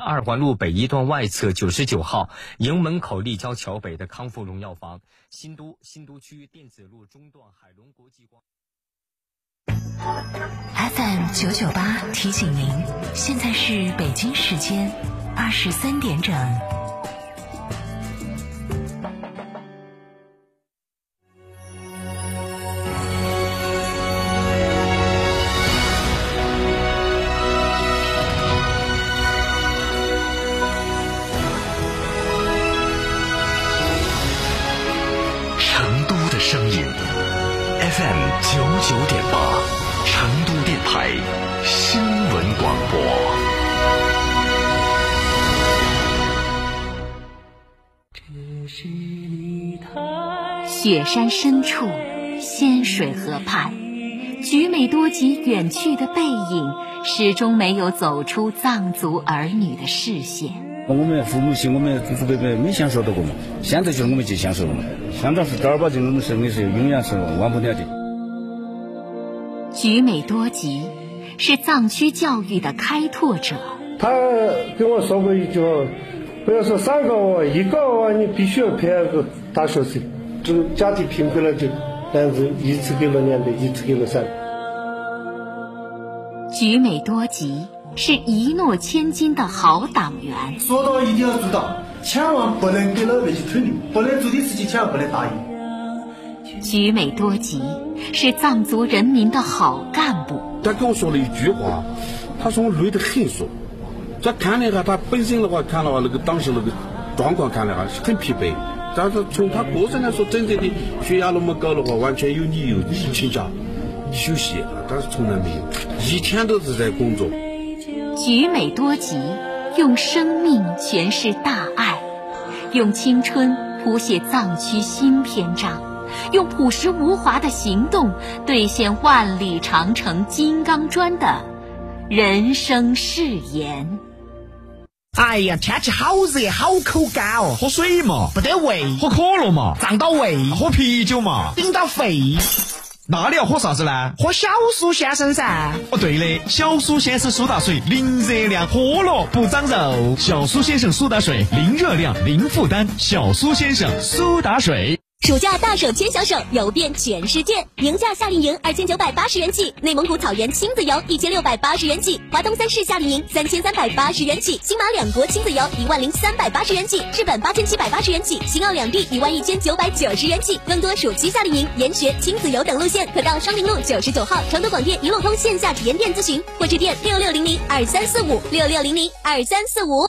二环路北一段外侧九十九号营门口立交桥北的康复荣药房，新都新都区电子路中段海龙国际光。FM 九九八提醒您，现在是北京时间二十三点整。FM 九点八，成都电台新闻广播。雪山深处，仙水河畔，菊美多吉远去的背影，始终没有走出藏族儿女的视线。我们父母亲，我们祖祖辈辈没享受到过嘛？现在就是我们去享受了嘛？香港是正儿八经，我们是的是永远是忘不了的。菊美多吉是藏区教育的开拓者。他跟我说过一句话：不要说三个娃，一个娃你必须要培养个大学生。这家庭贫困了就这样子，一次给了两个，一次给了三个。菊美多吉是一诺千金的好党员。说到一定要做到，千万不能给老百姓吹牛，不能做的事情千万不能答应。菊美多吉是藏族人民的好干部。他跟我说了一句话，他说我累得很，说。再看了一下他本身的话，看了那个当时那个状况，看了哈是很疲惫。但是从他个人来说，真正的血压那么高的话，完全有理由请假休息，但是从来没有，一天都是在工作。举美多吉用生命诠释大爱，用青春谱写藏区新篇章。用朴实无华的行动兑现万里长城金刚砖的人生誓言。哎呀，天气好热，好口干哦，喝水嘛，不得胃；喝可乐嘛，胀到胃；喝啤酒嘛，顶到肺。那你要喝啥子呢？喝小苏先生噻。哦，对的，小苏先生苏打水，零热量，喝了不长肉。小苏先生苏打水，零热量，零负担。小苏先生苏打水。暑假大手牵小手，游遍全世界。宁夏夏令营二千九百八十元起，内蒙古草原亲子游一千六百八十元起，华东三市夏令营三千三百八十元起，新马两国亲子游一万零三百八十元起，日本八千七百八十元起，新奥两地一万一千九百九十元起。更多暑期夏令营、研学、亲子游等路线，可到双林路九十九号成都广电一路通线下体验店咨询，或致电六六零零二三四五六六零零二三四五。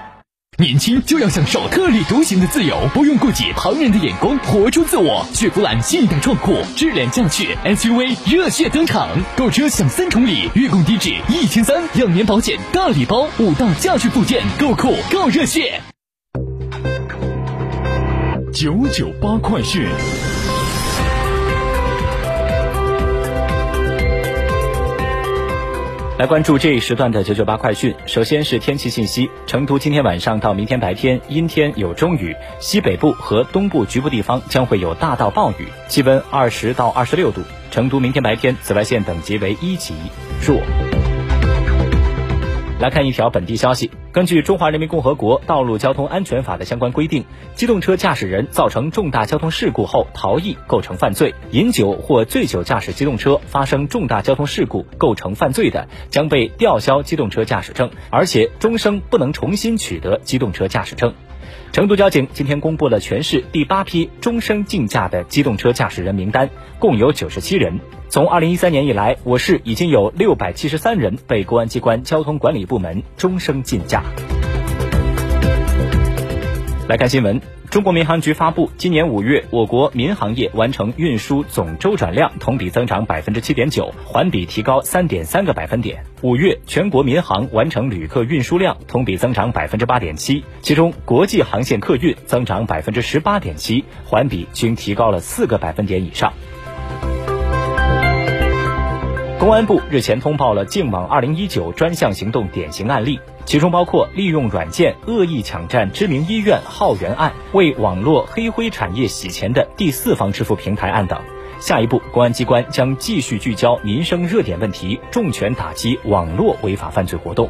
年轻就要享受特立独行的自由，不用顾及旁人的眼光，活出自我。雪佛兰新一代创酷，智联驾趣 SUV 热血登场，购车享三重礼，月供低至一千三，两年保险大礼包，五大驾趣附件，够酷够热血。九九八快讯。来关注这一时段的九九八快讯。首先是天气信息：成都今天晚上到明天白天阴天有中雨，西北部和东部局部地方将会有大到暴雨，气温二十到二十六度。成都明天白天紫外线等级为一级，弱。来看一条本地消息。根据《中华人民共和国道路交通安全法》的相关规定，机动车驾驶人造成重大交通事故后逃逸构成犯罪；饮酒或醉酒驾驶机动车发生重大交通事故构成犯罪的，将被吊销机动车驾驶证，而且终生不能重新取得机动车驾驶证。成都交警今天公布了全市第八批终生禁驾的机动车驾驶人名单，共有九十七人。从二零一三年以来，我市已经有六百七十三人被公安机关交通管理部门终生禁驾。来看新闻。中国民航局发布，今年五月，我国民航业完成运输总周转量同比增长百分之七点九，环比提高三点三个百分点。五月，全国民航完成旅客运输量同比增长百分之八点七，其中国际航线客运增长百分之十八点七，环比均提高了四个百分点以上。公安部日前通报了净网二零一九专项行动典型案例。其中包括利用软件恶意抢占知名医院号源案、为网络黑灰产业洗钱的第四方支付平台案等。下一步，公安机关将继续聚焦民生热点问题，重拳打击网络违法犯罪活动。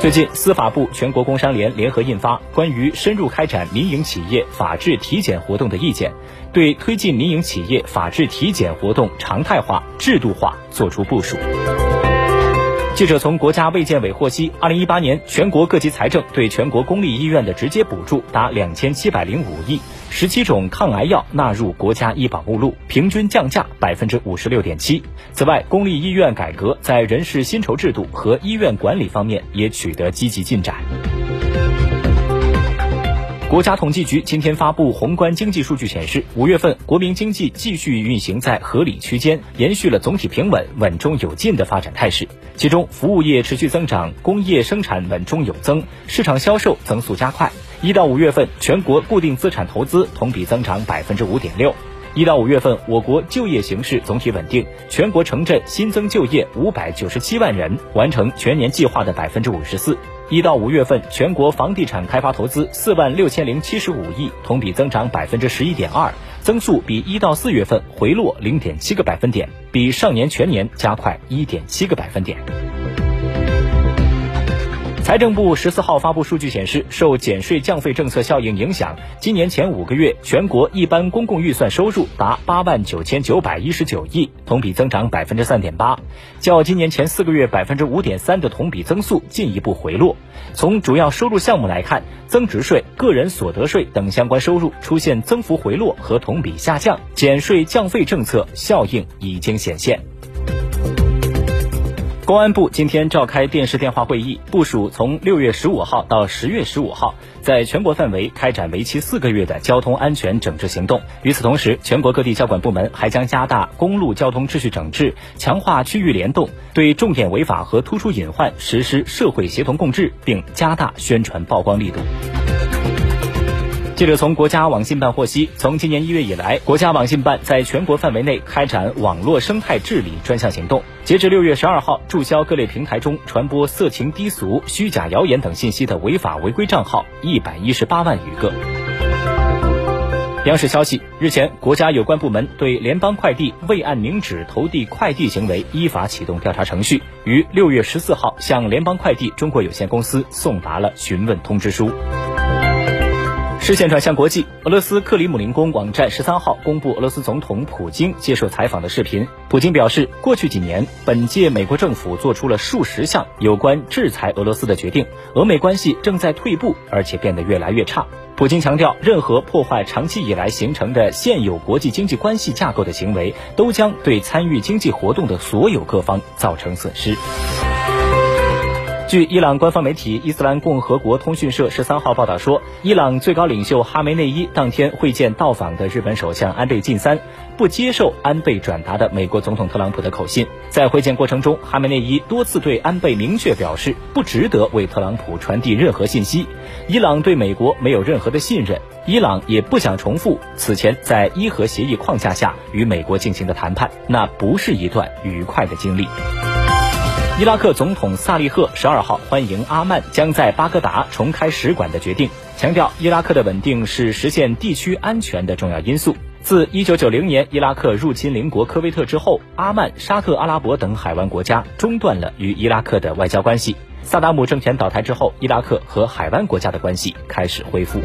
最近，司法部、全国工商联联合印发《关于深入开展民营企业法治体检活动的意见》，对推进民营企业法治体检活动常态化、制度化作出部署。记者从国家卫健委获悉，二零一八年全国各级财政对全国公立医院的直接补助达两千七百零五亿，十七种抗癌药纳入国家医保目录，平均降价百分之五十六点七。此外，公立医院改革在人事薪酬制度和医院管理方面也取得积极进展。国家统计局今天发布宏观经济数据显示，五月份国民经济继续运行在合理区间，延续了总体平稳、稳中有进的发展态势。其中，服务业持续增长，工业生产稳中有增，市场销售增速加快。一到五月份，全国固定资产投资同比增长百分之五点六。一到五月份，我国就业形势总体稳定，全国城镇新增就业五百九十七万人，完成全年计划的百分之五十四。一到五月份，全国房地产开发投资四万六千零七十五亿，同比增长百分之十一点二，增速比一到四月份回落零点七个百分点，比上年全年加快一点七个百分点。财政部十四号发布数据显示，受减税降费政策效应影响，今年前五个月全国一般公共预算收入达八万九千九百一十九亿，同比增长百分之三点八，较今年前四个月百分之五点三的同比增速进一步回落。从主要收入项目来看，增值税、个人所得税等相关收入出现增幅回落和同比下降，减税降费政策效应已经显现。公安部今天召开电视电话会议，部署从六月十五号到十月十五号，在全国范围开展为期四个月的交通安全整治行动。与此同时，全国各地交管部门还将加大公路交通秩序整治，强化区域联动，对重点违法和突出隐患实施社会协同共治，并加大宣传曝光力度。记者从国家网信办获悉，从今年一月以来，国家网信办在全国范围内开展网络生态治理专项行动。截至六月十二号，注销各类平台中传播色情低俗、虚假谣言等信息的违法违规账号一百一十八万余个。央视消息，日前，国家有关部门对联邦快递未按明址投递快递行为依法启动调查程序，于六月十四号向联邦快递中国有限公司送达了询问通知书。视线转向国际，俄罗斯克里姆林宫网站十三号公布俄罗斯总统普京接受采访的视频。普京表示，过去几年，本届美国政府做出了数十项有关制裁俄罗斯的决定，俄美关系正在退步，而且变得越来越差。普京强调，任何破坏长期以来形成的现有国际经济关系架构的行为，都将对参与经济活动的所有各方造成损失。据伊朗官方媒体伊斯兰共和国通讯社十三号报道说，伊朗最高领袖哈梅内伊当天会见到访的日本首相安倍晋三，不接受安倍转达的美国总统特朗普的口信。在会见过程中，哈梅内伊多次对安倍明确表示，不值得为特朗普传递任何信息。伊朗对美国没有任何的信任，伊朗也不想重复此前在伊核协议框架下与美国进行的谈判，那不是一段愉快的经历。伊拉克总统萨利赫十二号欢迎阿曼将在巴格达重开使馆的决定，强调伊拉克的稳定是实现地区安全的重要因素。自一九九零年伊拉克入侵邻国科威特之后，阿曼、沙特阿拉伯等海湾国家中断了与伊拉克的外交关系。萨达姆政权倒台之后，伊拉克和海湾国家的关系开始恢复。